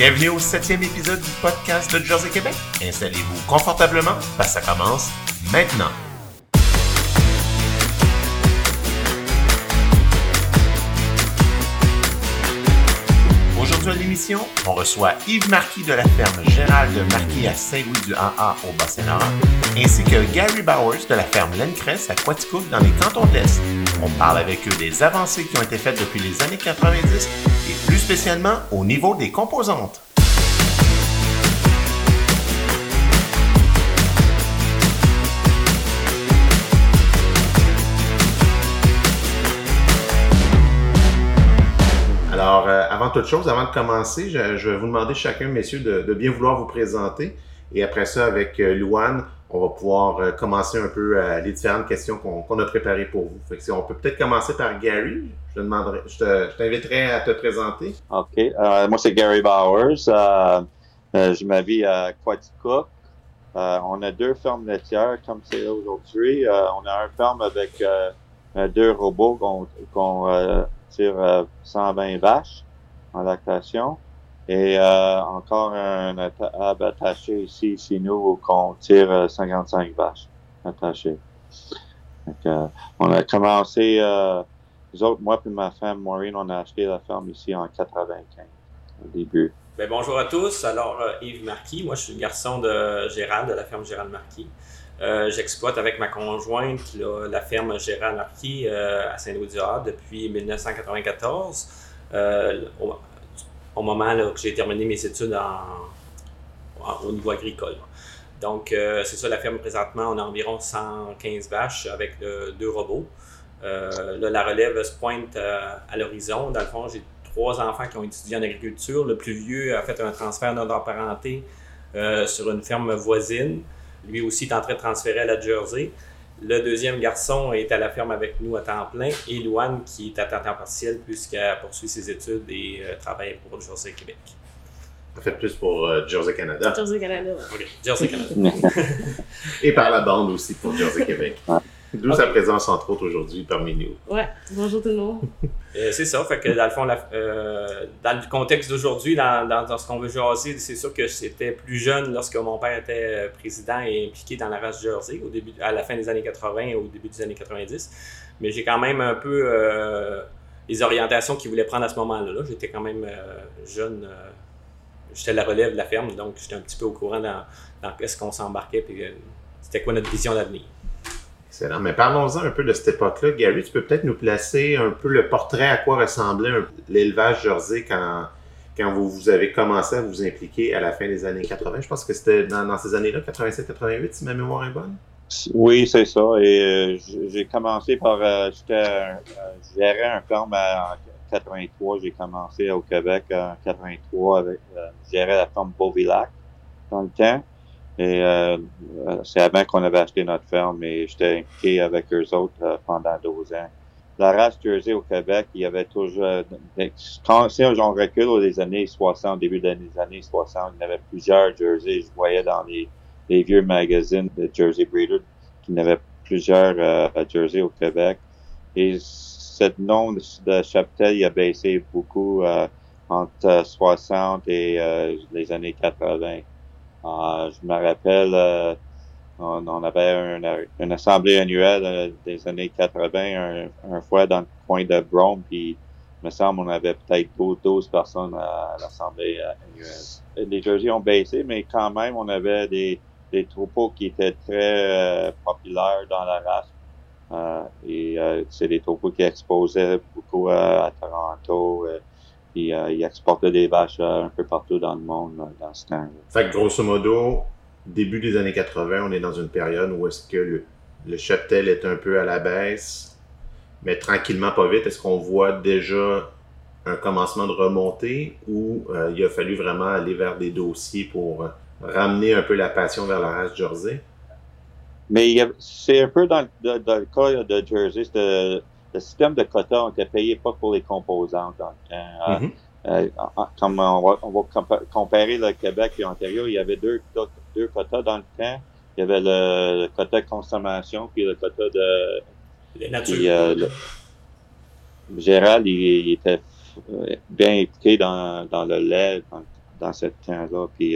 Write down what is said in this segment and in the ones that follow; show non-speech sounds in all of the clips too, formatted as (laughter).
Bienvenue au septième épisode du podcast de Jersey Québec. Installez-vous confortablement parce que ça commence maintenant. Aujourd'hui à l'émission, on reçoit Yves Marquis de la ferme Gérald Marquis à Saint-Louis du AA au Bas-Saint-Laurent, ainsi que Gary Bowers de la ferme Lencrest à Quaticook dans les cantons de l'Est. On parle avec eux des avancées qui ont été faites depuis les années 90 et plus spécialement au niveau des composantes. Alors, euh, avant toute chose, avant de commencer, je, vais vous demander chacun, messieurs, de, de bien vouloir vous présenter. Et après ça, avec euh, Louane, on va pouvoir euh, commencer un peu euh, les différentes questions qu'on a préparées pour vous. Fait que on peut peut-être commencer par Gary. Je, demanderai, je, te- je t'inviterai à te présenter. OK. Euh, moi, c'est Gary Bowers. Je m'habille à Quaticook. On a deux fermes laitières comme c'est aujourd'hui. On a une ferme avec deux robots qu'on euh, tire euh, 120 vaches en lactation. Et euh, encore un table attaché ici, chez nous, qu'on tire euh, 55 vaches attachées. Euh, on a commencé... Euh, nous autres, moi et ma femme Maureen, on a acheté la ferme ici en 95, au début. Ben, bonjour à tous. Alors, Yves Marquis, moi je suis le garçon de Gérald, de la ferme Gérald Marquis. J'exploite avec ma conjointe la ferme Gérald Marquis à Saint-Louis-du-Havre depuis 1994. Euh, au, moment là, que j'ai terminé mes études au niveau agricole. Donc, euh, c'est ça, la ferme présentement, on a environ 115 vaches avec euh, deux robots. Euh, la relève se pointe à l'horizon. Dans le fond, j'ai trois enfants qui ont étudié en agriculture. Le plus vieux a fait un transfert d'ordre parenté sur une ferme voisine. Lui aussi est en train de transférer à la Jersey. Le deuxième garçon est à la ferme avec nous à temps plein et Louane qui est à temps partiel puisqu'elle poursuit ses études et euh, travaille pour Jersey Québec. En fait, plus pour euh, Jersey Canada. Jersey Canada. ouais. OK, Jersey Canada. (laughs) Et par la bande aussi pour Jersey Québec. D'où sa présence, entre autres, aujourd'hui parmi nous. Ouais, bonjour tout le monde. (laughs) Euh, c'est ça, fait que dans le fond, la- euh, dans le contexte d'aujourd'hui, dans, dans- dans ce qu'on veut jaser, c'est sûr que j'étais plus jeune lorsque mon père était euh, président et impliqué dans la race Jersey au début, à la fin des années 80 et au début des années 90. Mais j'ai quand même un peu euh, les orientations qu'il voulait prendre à ce moment-là. là. J'étais quand même euh, jeune, euh, j'étais la relève de la ferme, donc j'étais un petit peu au courant dans, dans ce qu'on s'embarquait et c'était quoi notre vision d'avenir. Excellent. Mais parlons-en un peu de cette époque-là. Gary, tu peux peut-être nous placer un peu le portrait à quoi ressemblait l'élevage Jersey quand, quand vous, vous avez commencé à vous impliquer à la fin des années 80. Je pense que c'était dans, ces années-là, 87-88, si ma mémoire est bonne. Oui, c'est ça. Et euh, j'ai commencé par... Euh, j'étais, un ferme à- en 83. J'ai commencé au Québec en 83 avec... Euh, je la ferme Beauvillac dans le temps. Et euh, euh, c'est avant qu'on avait acheté notre ferme et j'étais impliqué avec eux autres euh, pendant 12 ans. La race Jersey au Québec, il y avait toujours... euh, Quand si on recule aux années 60, début des années 60, il y avait plusieurs Jersey. Je voyais dans les vieux magazines de Jersey Breeder qui n'avaient plusieurs euh, Jersey au Québec. Et ce nom de, cheptel il a baissé beaucoup entre euh, 60 et les années 80. Euh, je me rappelle, euh, on, on avait une, assemblée annuelle euh, des années 80, un, un fois dans le coin de Brome, puis il me semble on avait peut-être 12, 12 personnes à l'assemblée euh, annuelle. Les Jersey ont baissé, mais quand même, on avait des, des troupeaux qui étaient très euh, populaires dans la race. Euh, et euh, c'est des troupeaux qui exposaient beaucoup à Toronto. Puis euh, ils exportaient des vaches euh, un peu partout dans le monde euh, dans ce temps-là. Fait que grosso modo, début des années 80, on est dans une période où est-ce que le, le cheptel est un peu à la baisse, mais tranquillement, pas vite. Est-ce qu'on voit déjà un commencement de remontée ou euh, il a fallu vraiment aller vers des dossiers pour ramener un peu la passion vers la race Jersey? Mais c'est un peu dans, le- dans le cas de Jersey, le système de quotas, on était payé pas pour les composantes dans le temps. Euh, en- comme on va, on va compa- comparer le Québec et l'Ontario, il y avait deux, quotas- deux quotas dans le temps. Il y avait le, le quota de consommation puis le quota de. Les natures. Puis, euh, le- Gérald, il, il était bien impliqué dans, dans le lait, dans, dans ce temps-là. Puis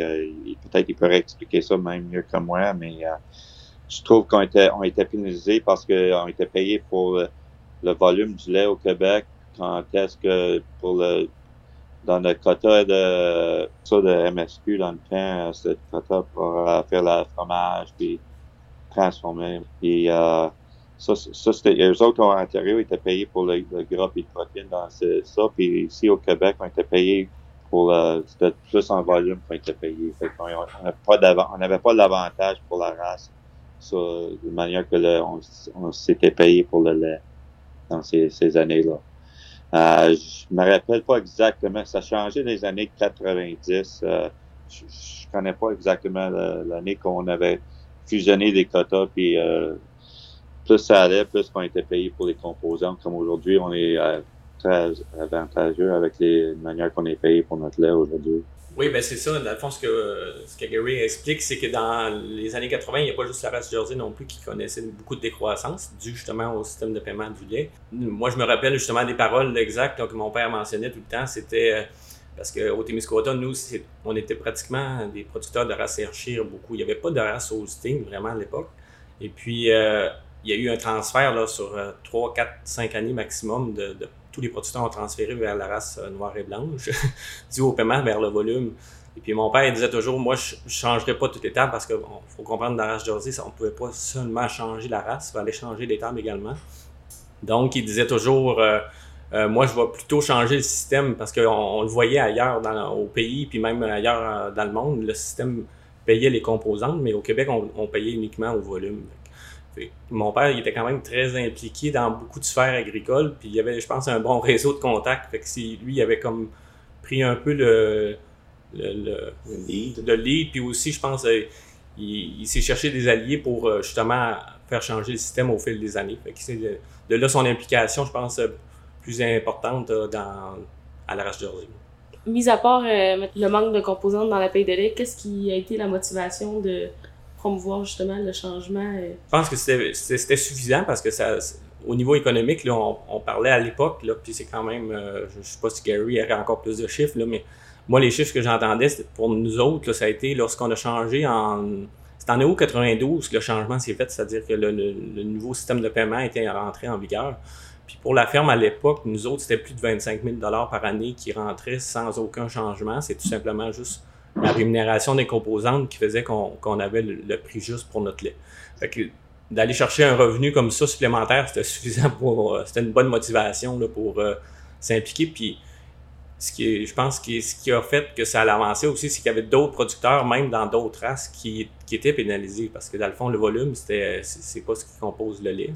peut-être qu'il pourrait expliquer ça même mieux que moi, mais je trouve qu'on était, on était pénalisés parce qu'on était payé pour le, volume du lait au Québec, quand est-ce que pour le dans le quota de ça de MSQ dans le temps, c'était le quota pour faire le fromage puis transformer. Puis euh, ça, ça c'était eux autres en Ontario étaient payés pour le, gras et le protéine dans ça. Puis ici au Québec, on était payés pour le c'était plus en volume qu'on était payé. Fait qu'on on n'avait pas l'avantage pour la race ça, de manière que le, on, s'était payé pour le lait dans ces, ces années-là. Euh, je me rappelle pas exactement. Ça a changé dans les années 90. Euh, je, je connais pas exactement l'année qu'on avait fusionné des quotas, puis euh, plus ça allait, plus on était payé pour les composants. Comme aujourd'hui, on est euh, très avantageux avec les manières qu'on est payé pour notre lait aujourd'hui. Oui, ben c'est ça. Dans le fond, ce que, ce que Gary explique, c'est que dans les années 80, il n'y a pas juste la race Jersey non plus qui connaissait beaucoup de décroissance, dû justement au système de paiement du lait. Moi, je me rappelle justement des paroles exactes que mon père mentionnait tout le temps. C'était euh, parce qu'au Témiscouata, nous, on était pratiquement des producteurs de race Hershire beaucoup. Il n'y avait pas de race Holstein vraiment à l'époque. Et puis, euh, il y a eu un transfert là, sur 3, 4, 5 années maximum de tous les producteurs ont transféré vers la race euh, noire et blanche, (laughs) dû au paiement vers le volume. Et puis mon père disait toujours, moi je ne changerais pas toutes les tables parce qu'il faut comprendre dans la race Jersey, on ne pouvait pas seulement changer la race, il fallait changer les également. Donc il disait toujours, euh, euh, moi je vais plutôt changer le système parce qu'on le voyait ailleurs au pays, puis même ailleurs dans le monde, le système payait les composantes, mais au Québec on payait uniquement au volume. Mon père, il était quand même très impliqué dans beaucoup de sphères agricoles, puis il y avait, je pense, un bon (laughs) réseau de contacts. Fait que si lui, il avait comme pris un peu le, le, lead. puis aussi, je pense, euh, il, s'est cherché des alliés pour euh, justement faire changer le système au fil des années. Fait que de, de, là son implication, je pense, euh, plus importante dans, à la race Jersey. Mis à part le manque de composantes dans la paix de lait, qu'est-ce qui a été la motivation de promouvoir justement le changement? Je pense que c'était suffisant parce que ça, au niveau économique, là, on, parlait à l'époque, puis c'est quand même, euh, je ne sais pas si Gary aurait encore plus de chiffres, là, mais moi, les chiffres que j'entendais, pour nous autres, ça a été lorsqu'on a changé en. C'est en août 92 que le changement s'est fait, c'est-à-dire que le, nouveau système de paiement était rentré en vigueur. Puis pour la ferme à l'époque, nous autres, c'était plus de 25 000 par année qui rentraient sans aucun changement. C'est tout simplement juste la rémunération des composantes qui faisait qu'on avait le, prix juste pour notre lait. Fait que d'aller chercher un revenu comme ça supplémentaire, c'était suffisant pour. Euh, c'était une bonne motivation là, pour euh, s'impliquer. Puis ce qui je pense que ce qui a fait que ça a avancé aussi, c'est qu'il y avait d'autres producteurs, même dans d'autres races, qui, qui, étaient pénalisés. Parce que dans le fond, le volume, c'était c'est pas ce qui compose le lait.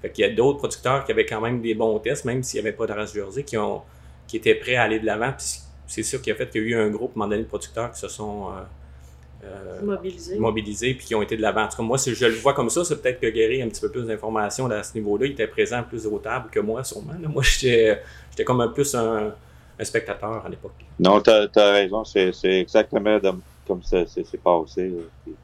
Fait qu'il y a d'autres producteurs qui avaient quand même des bons tests, même s'il n'y avait pas de race jersey, qui, ont, qui étaient prêts à aller de l'avant. C'est sûr qui a fait qu'il y a eu un groupe, à un moment donné, de producteurs qui se sont euh, euh, mobilisés. puis qui ont été de l'avant. En tout cas, moi, si je le vois comme ça, c'est peut-être que Gary a un petit peu plus d'informations à ce niveau-là. Il était présent plus aux tables que moi, sûrement. Moi, j'étais comme un plus un, spectateur à l'époque. Non, tu as, raison. C'est exactement comme ça s'est passé.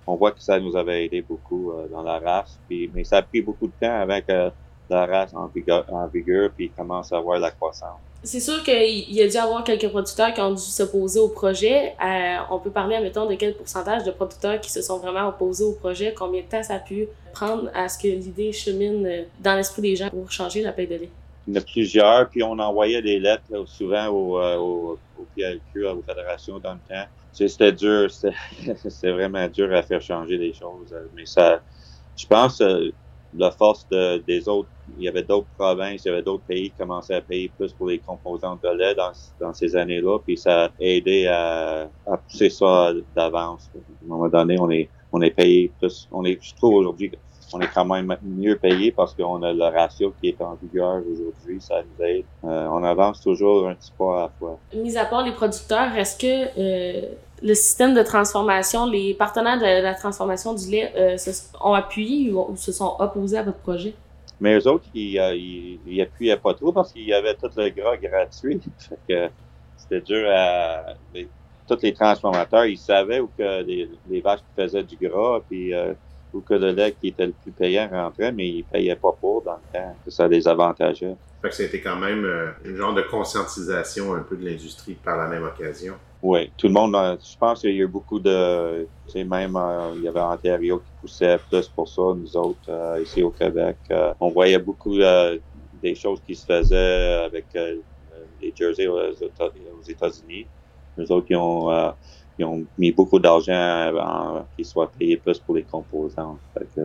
On voit que ça nous avait aidé beaucoup euh, dans la race. Puis, mais ça a pris beaucoup de temps avec la race en vigueur, en vigueur puis commence à avoir la croissance. C'est sûr qu'il y a dû avoir quelques producteurs qui ont dû s'opposer au projet. Euh, on peut parler, admettons, de quel pourcentage de producteurs qui se sont vraiment opposés au projet, combien de temps ça a pu prendre à ce que l'idée chemine euh, dans l'esprit des gens pour changer la paix de lait? Il y en a plusieurs, puis on envoyait des lettres souvent au, euh, au, au PLQ, aux fédérations dans le temps. C'était dur, (laughs) c'était vraiment dur à faire changer les choses. Mais ça, je pense, la force de, des autres, il y avait d'autres provinces, il y avait d'autres pays qui commençaient à payer plus pour les composantes de lait dans, dans ces années-là, puis ça a aidé à, à pousser ça d'avance. À un moment donné, on est, on est payé plus, on est, je trouve aujourd'hui, on est quand même mieux payé parce qu'on a le ratio qui est en vigueur aujourd'hui, ça nous aide. Euh, on avance toujours un petit pas à la fois. Mis à part les producteurs, est-ce que euh, le système de transformation, les partenaires de la transformation du lait euh, ont appuyé ou, se sont opposés à votre projet? Mais eux autres, ils, ils, appuyaient pas trop parce qu'il y avait tout le gras gratuit. (laughs) c'était dur à. tous les transformateurs, ils savaient où que les, vaches faisaient du gras, puis ou que le lait qui était le plus payant rentrait, mais ils payaient pas pour dans le temps. Ça les avantageait. Fait que c'était quand même euh, une genre de conscientisation un peu de l'industrie par la même occasion. Oui, tout le monde, je pense qu'il y a eu beaucoup de, tu sais, même, il y avait Ontario qui poussait plus pour ça, nous autres, ici au Québec. on voyait beaucoup des choses qui se faisaient avec les jerseys aux, États-Unis. Nous autres, qui ont, ils ont mis beaucoup d'argent qu'ils soient payés plus pour les composants. Fait que,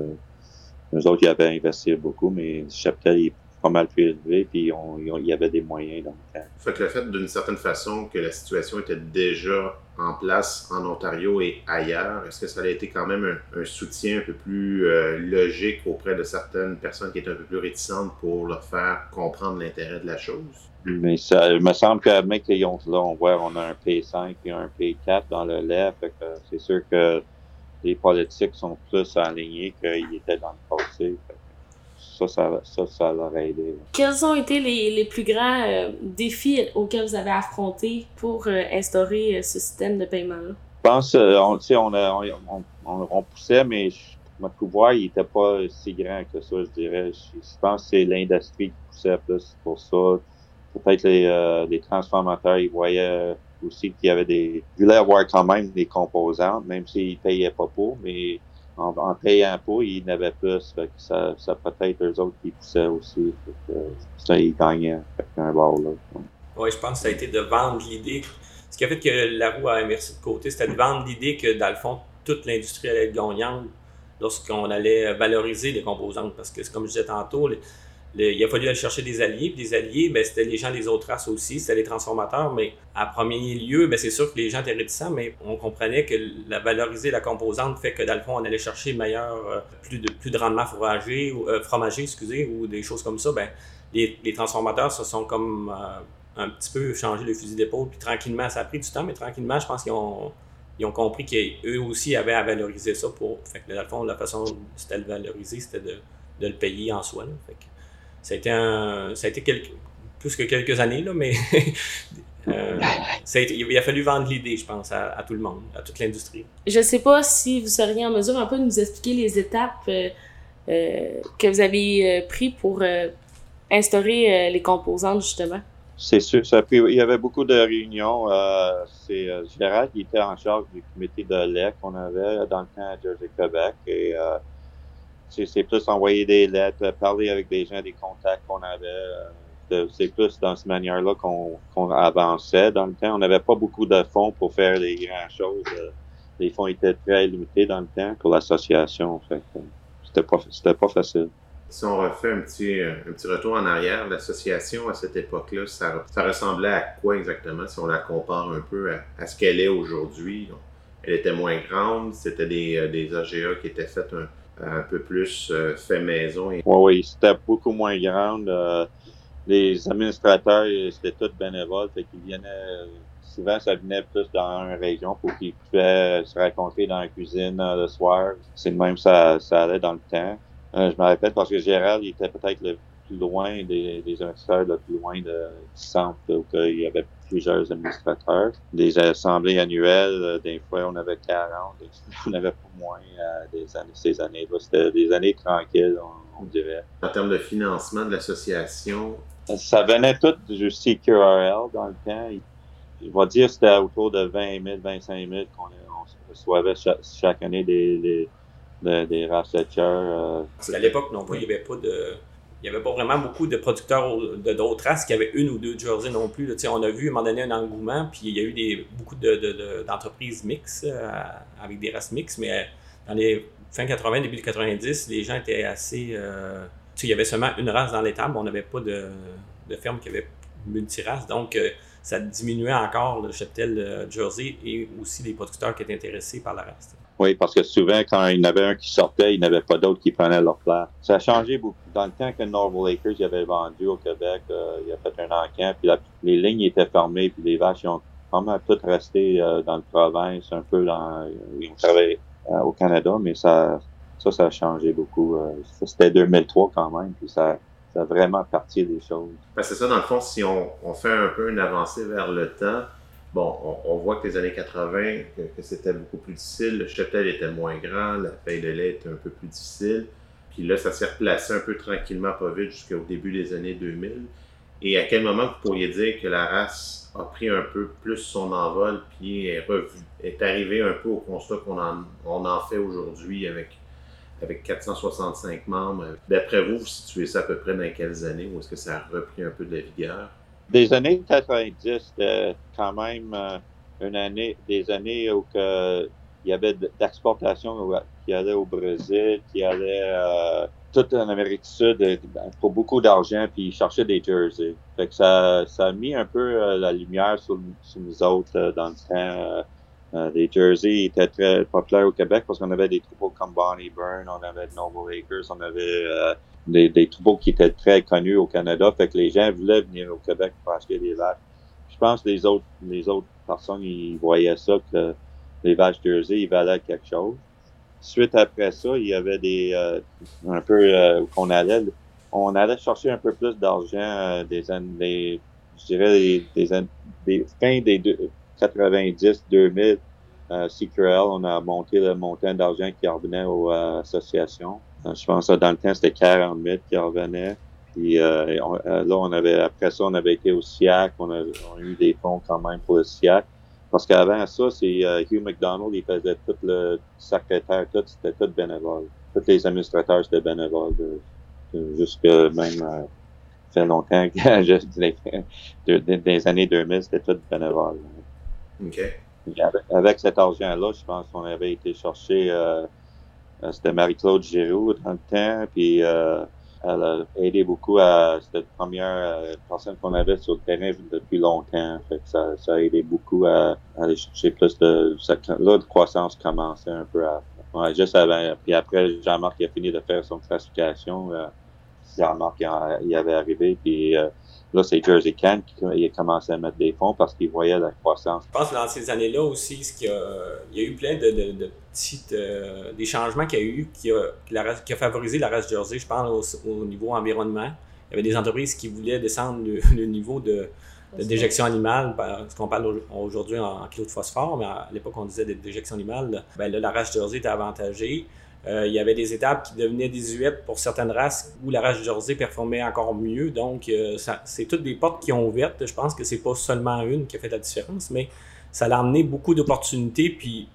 nous autres, ils avaient investi beaucoup, mais Chaptel est pas mal plus élevé, puis il y avait des moyens dans le Fait que le fait, d'une certaine façon, que la situation était déjà en place en Ontario et ailleurs, est-ce que ça a été quand même un, soutien un peu plus euh, logique auprès de certaines personnes qui étaient un peu plus réticentes pour leur faire comprendre l'intérêt de la chose? Mais ça il me semble que mec, là, on voit on a un P5 et un P4 dans le lait. c'est sûr que les politiques sont plus alignés qu'ils étaient dans le passé. Ça, ça, ça, ça leur a aidé. Quels ont été les, les plus grands euh, défis auxquels vous avez affronté pour euh, instaurer euh, ce système de paiement-là? Je pense on, on, on, on, on poussait, mais notre pouvoir, il n'était pas si grand que ça, je dirais. Je, je pense que c'est l'industrie qui poussait plus pour ça peut-être les, les, transformateurs, ils voyaient aussi qu'il y avait des... Ils voulaient avoir quand même des composantes, même s'ils ne payaient pas pour, mais en, payant pour, ils n'avaient plus. Fait ça, ça peut-être eux autres qui poussaient aussi. Fait que, ça, ils gagnaient un bord là. Oui, je pense que ça a été de vendre l'idée. Ce qui a fait que la roue a inversé de côté, c'était de vendre l'idée que, dans le fond, toute l'industrie allait être gagnante lorsqu'on allait valoriser les composantes. Parce que, comme je disais tantôt, il a fallu aller chercher des alliés. Puis des alliés, c'était les gens des autres races aussi, c'était les transformateurs. Mais à premier lieu, c'est sûr que les gens étaient réticents, mais on comprenait que la valoriser la composante fait que dans le fond, on allait chercher meilleur, euh, plus, de, plus de rendement fromager, euh, fromager excusez, ou des choses comme ça. Ben, les, les transformateurs se sont comme euh, un petit peu changé le fusil d'épaule. Puis tranquillement, ça a pris du temps, mais tranquillement, je pense qu'ils ont ils ont compris qu'eux aussi avaient à valoriser ça pour. Fait que dans le fond, la façon de le valoriser, c'était de, de, le payer en soi. Fait que, ça a été, un, ça a été quelques, plus que quelques années, là, mais (laughs) euh, ça a été, il a fallu vendre l'idée, je pense, à, tout le monde, à toute l'industrie. Je ne sais pas si vous seriez en mesure un peu de nous expliquer les étapes euh, euh, que vous avez prises pour instaurer les composantes, justement. C'est sûr, ça il y avait beaucoup de réunions. c'est Gérard qui était en charge du comité de lait qu'on avait dans le camp à Jersey, Québec. Et c'est plus envoyer des lettres, parler avec des gens, des contacts qu'on avait. Euh, c'est plus dans cette manière-là qu'on avançait. Dans le temps, on n'avait pas beaucoup de fonds pour faire des grandes choses. Euh, les fonds étaient très limités dans le temps pour l'association. C'était pas, pas facile. Si on refait un petit, un petit retour en arrière, l'association à cette époque-là, ça, ça, ressemblait à quoi exactement si on la compare un peu à, ce qu'elle est aujourd'hui? Elle était moins grande, c'était des, euh, des AGA qui étaient faites un, un peu plus euh, fait maison. Oui, oui, c'était beaucoup moins grande. Euh, les administrateurs, c'était tous bénévoles, fait qu'ils venaient, souvent ça venait plus dans une région pour qu'ils pouvaient se raconter dans la cuisine euh, le soir. C'est le même ça, ça allait dans le temps. je me rappelle parce que Gérald, il était peut-être le plus loin des, des investisseurs, le plus loin du centre, où il y avait plusieurs administrateurs. Des assemblées annuelles, euh, des fois on avait 40, (laughs) on avait pas moins euh, des années, ces années-là. C'était des années tranquilles, on, dirait. En termes de financement de l'association? Ça venait tout du CQRL dans le temps. Je vais dire que c'était autour de 20 000, 25 000 qu'on recevait chaque, année des, des. Euh. À l'époque, non pas, il n'y avait pas de il n'y avait pas vraiment beaucoup de producteurs de d'autres races qui avaient une ou deux jerseys non plus. on a vu à un moment donné un engouement, puis il y a eu des, beaucoup d'entreprises de, mixtes euh, avec des races mixtes, mais euh, dans les fin 80, début 90, les gens étaient assez. Euh, il y avait seulement une race dans l'étable, on n'avait pas de, de ferme qui avait multirace, donc ça diminuait encore le cheptel jersey et aussi les producteurs qui étaient intéressés par la race. Oui, parce que souvent, quand il y en avait un qui sortait, il n'y avait pas d'autres qui prenaient leur place. Ça a changé beaucoup. Dans le temps que Norval Acres y avait vendu au Québec, euh, il a fait un encamp, puis les lignes étaient fermées, puis les vaches ont vraiment toutes resté euh, dans le province, un peu dans... Euh, ils travaillaient au Canada, mais ça, ça, ça a changé beaucoup. C'était 2003 quand même, puis ça, ça a vraiment parti des choses. C'est ça, dans le fond, si on, on fait un peu une avancée vers le temps, Bon, on, voit que les années 80, que, c'était beaucoup plus difficile. Le cheptel était moins grand, la paille de lait était un peu plus difficile. Puis là, ça s'est replacé un peu tranquillement, pas vite, jusqu'au début des années 2000. Et à quel moment vous pourriez dire que la race a pris un peu plus son envol, puis est, revu, est arrivé un peu au constat qu'on en, fait aujourd'hui avec, avec 465 membres? D'après vous, vous situez ça à peu près dans quelles années, ou est-ce que ça a repris un peu de la vigueur? Des années 90, c'était quand même euh, une année, des années où que, il y avait d'exportation qui allait au Brésil, qui allait euh, tout en Amérique du Sud euh, pour beaucoup d'argent, puis ils cherchaient des jerseys. Fait que ça, ça a mis un peu euh, la lumière sur, nous autres euh, dans le temps. les jerseys étaient très populaires au Québec parce qu'on avait des troupeaux comme Bonnie Byrne, on avait Noble Acres, on avait des, des troupeaux qui étaient très connus au Canada. Fait que les gens voulaient venir au Québec pour acheter des vaches. Je pense que les autres, les autres personnes, ils voyaient ça que les vaches jersey, ils valaient quelque chose. Suite après ça, il y avait des euh, un peu euh, qu'on allait on allait chercher un peu plus d'argent euh, des années je dirais des, des, des fin des 90 2000 euh, CQRL, on a monté le montant d'argent qui revenait aux associations. Je pense que dans le temps, c'était 40 000 qui revenaient. Puis là, on avait après ça, on avait été au SIAC, on a, on a eu des fonds quand même pour le SIAC. Parce qu'avant ça, c'est euh, Hugh McDonald, il faisait tout le secrétaire, tout, c'était tout bénévole. Tous les administrateurs, c'était bénévole. jusque même, euh, fait longtemps que (laughs) des années 2000, c'était tout bénévole. OK. Avec, cet argent-là, je pense qu'on avait été chercher, euh, euh c'était Marie-Claude Giroux dans le temps, puis euh, elle a aidé beaucoup à. La première euh, personne qu'on avait sur le terrain depuis longtemps. Fait que ça, ça a aidé beaucoup à, aller chercher plus de. là, la croissance commençait un peu à. Ouais, juste avant. Puis après, Jean-Marc a fini de faire son classification. Euh, Jean-Marc il avait arrivé. Puis euh, Là, c'est Jersey Can qui a commencé à mettre des fonds parce qu'il voyait la croissance. Je pense que dans ces années-là aussi, ce qu'il y, a, il y a eu plein de, de, de petites, euh, des changements qu'il y a eu qui a, qui a favorisé la race Jersey, je pense, au, niveau environnement. Il y avait des entreprises qui voulaient descendre le, niveau de, déjection animale, parce qu'on parle aujourd'hui en, kilo de phosphore, mais à l'époque on disait de déjection animale. Ben là, la race Jersey était avantagée. Euh, il y avait des étapes qui devenaient désuètes pour certaines races où la race Jersey performait encore mieux. Donc, euh, c'est toutes des portes qui ont ouvertes. Je pense que c'est pas seulement une qui a fait la différence, mais ça a amené beaucoup d'opportunités. Puis,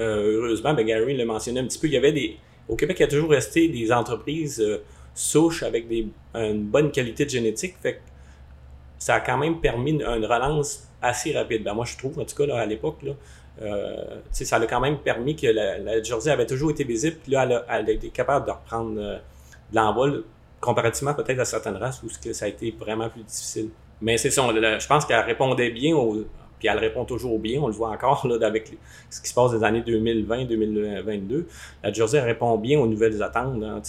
euh, heureusement, ben Gary l'a mentionné un petit peu, il y avait des. Au Québec, il y a toujours resté des entreprises souches avec des, une bonne qualité de génétique. Fait ça a quand même permis une, relance assez rapide. Ben, moi, je trouve, en tout cas, là, à l'époque, euh, ça a quand même permis que la, Jersey avait toujours été visible, puis là, elle a, été capable de reprendre euh, de l'envol, comparativement peut-être à certaines races où que ça a été vraiment plus difficile. Mais c'est ça, je pense qu'elle répondait bien, au, puis elle répond toujours bien, on le voit encore là, avec ce qui se passe des années 2020-2022. La Jersey répond bien aux nouvelles attentes. Hein,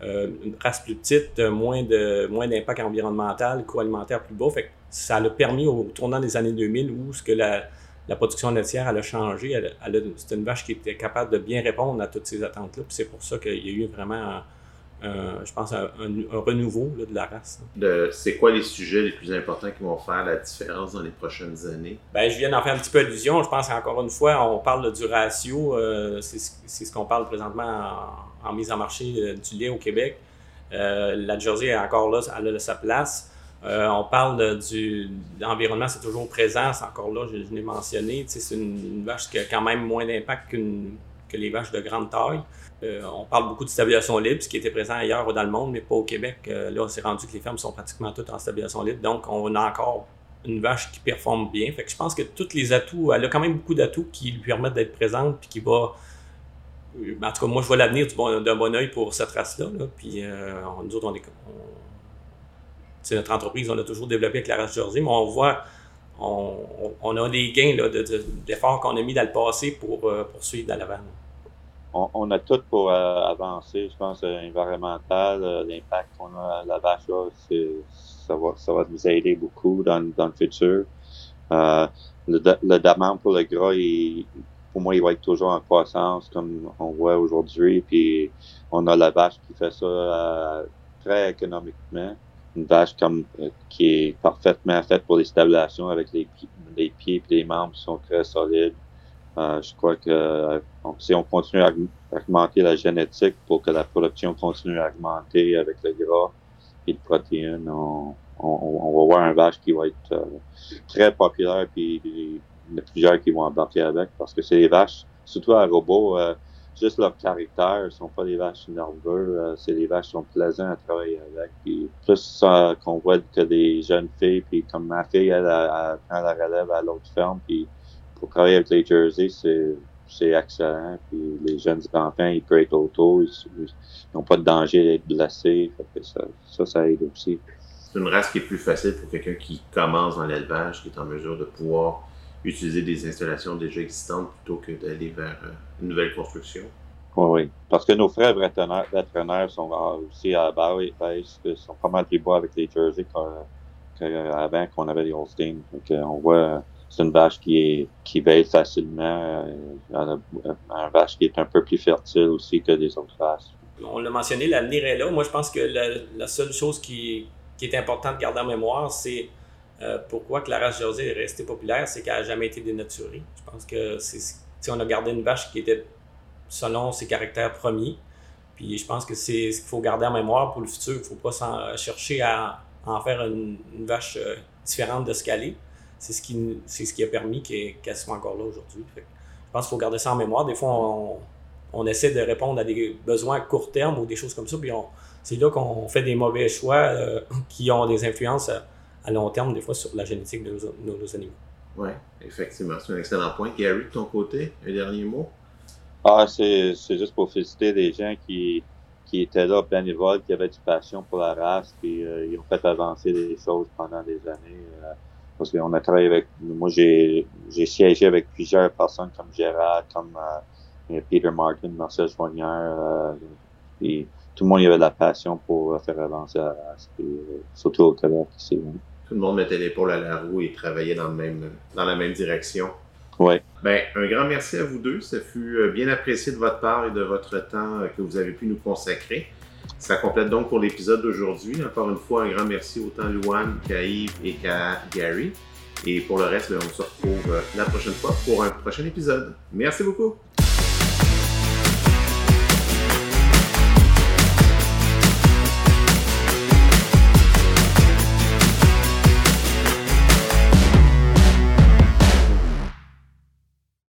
euh, une race plus petite, moins de moins d'impact environnemental, coût alimentaire plus bas. Fait ça l'a permis au tournant des années 2000 où ce que la, la production laitière, elle a changé. Elle, c'est une vache qui était capable de bien répondre à toutes ces attentes-là. c'est pour ça qu'il y a eu vraiment, je pense, un, renouveau de la race. c'est quoi les sujets les plus importants qui vont faire la différence dans les prochaines années? Ben, je viens d'en faire un petit peu allusion. Je pense qu'encore une fois, on parle du ratio. Euh, c'est, ce qu'on parle présentement en, mise en marché euh, du lait au Québec. Euh, la Jersey est encore là, elle a sa place. Euh, on parle du l'environnement, c'est toujours présent, c'est encore là, je, l'ai mentionné. C'est une, vache qui a quand même moins d'impact que les vaches de grande taille. Euh, on parle beaucoup de stabilisation libre, ce qui était présent ailleurs dans le monde, mais pas au Québec. Euh, là, on s'est rendu que les fermes sont pratiquement toutes en stabilisation libre. Donc, on a encore une vache qui performe bien. Je pense que tous les atouts, elle a quand même beaucoup d'atouts qui lui permettent d'être présente, puis qui va. En tout cas, moi, je vois l'avenir d'un bon, oeil pour cette race-là. Puis, nous autres, on est, c'est notre entreprise, on a toujours développé avec la race Jersey, mais on voit, on, a des gains d'efforts qu'on a mis dans le passé pour euh, poursuivre dans l'avant. On, a tout pour euh, avancer, je pense, euh, environnemental, l'impact qu'on a à la vache, ça, va, ça va nous aider beaucoup dans, le futur. le, le, demande pour le gras, pour moi, il va être toujours en croissance, comme on voit aujourd'hui. Puis on a la vache qui fait ça très économiquement une vache euh, qui est parfaitement faite pour les stabulations avec les, les pieds et les membres qui sont très solides. Euh, je crois que euh, si on continue à augmenter la génétique pour que la production continue à augmenter avec le gras et le protéine, on, va voir un vache qui va être très populaire, puis il y a plusieurs qui vont embarquer avec, parce que c'est des vaches, surtout à robot, juste leur caractère, ne sont pas des vaches nerveux, euh, c'est des vaches qui sont plaisantes à travailler avec. Puis plus qu'on voit que des jeunes filles, puis comme ma fille, elle, elle, prend la relève à l'autre ferme, puis pour travailler avec les Jersey, c'est excellent. Puis les jeunes enfants, ils peuvent être autour, ils n'ont pas de danger d'être blessés. ça, ça aide aussi. C'est une race qui est plus facile pour quelqu'un qui commence dans l'élevage, qui est en mesure de pouvoir utiliser des installations déjà existantes plutôt que d'aller vers euh, une nouvelle construction? Oui, oui. Parce que nos frères vétérinaires, sont aussi à Barry, ils sont pas mal plus bois avec les Jersey qu'avant qu'on avait les Holstein. Donc, on voit c'est une vache qui est qui veille facilement, euh, un vache qui est un peu plus fertile aussi que les autres vaches. On l'a mentionné, l'avenir est là. Moi, je pense que la, seule chose qui, qui, est importante de garder en mémoire, c'est euh, pourquoi que la race Jersey est restée populaire, c'est qu'elle n'a jamais été dénaturée. Je pense que c'est on a gardé une vache qui était selon ses caractères premiers. Puis je pense que c'est ce qu'il faut garder en mémoire pour le futur. Il ne faut pas chercher à, en faire une, vache euh, différente de ce qu'elle est c'est ce qui, c'est a permis qu'elle soit encore là aujourd'hui. Je pense qu'il faut garder ça en mémoire. Des fois, on, essaie de répondre à des besoins à court terme ou des choses comme ça, puis c'est là qu'on fait des mauvais choix euh, (laughs) qui ont des influences long terme, des fois, sur la génétique de nos, animaux. Oui, effectivement. C'est un excellent point. Gary, de ton côté, un dernier mot? Ah, c'est, juste pour féliciter les gens qui, qui étaient là bénévoles, qui avaient du passion pour la race, puis euh, ils ont fait avancer les choses pendant des années. Euh, parce qu'on a travaillé avec, moi j'ai, j'ai siégé avec plusieurs personnes comme Gérard, comme euh, Peter Martin, Marcel Joignard, euh, et tout le monde y avait de la passion pour faire avancer la race, euh, surtout au Québec ici. Tout le monde mettait l'épaule à la roue et travaillait dans, le même, dans la même direction. Oui. Ben, un grand merci à vous deux. Ça fut bien apprécié de votre part et de votre temps que vous avez pu nous consacrer. Ça complète donc pour l'épisode d'aujourd'hui. Encore une fois, un grand merci autant à Luan qu'à Yves et qu'à Gary. Et pour le reste, ben, on se retrouve euh, la prochaine fois pour un prochain épisode. Merci beaucoup.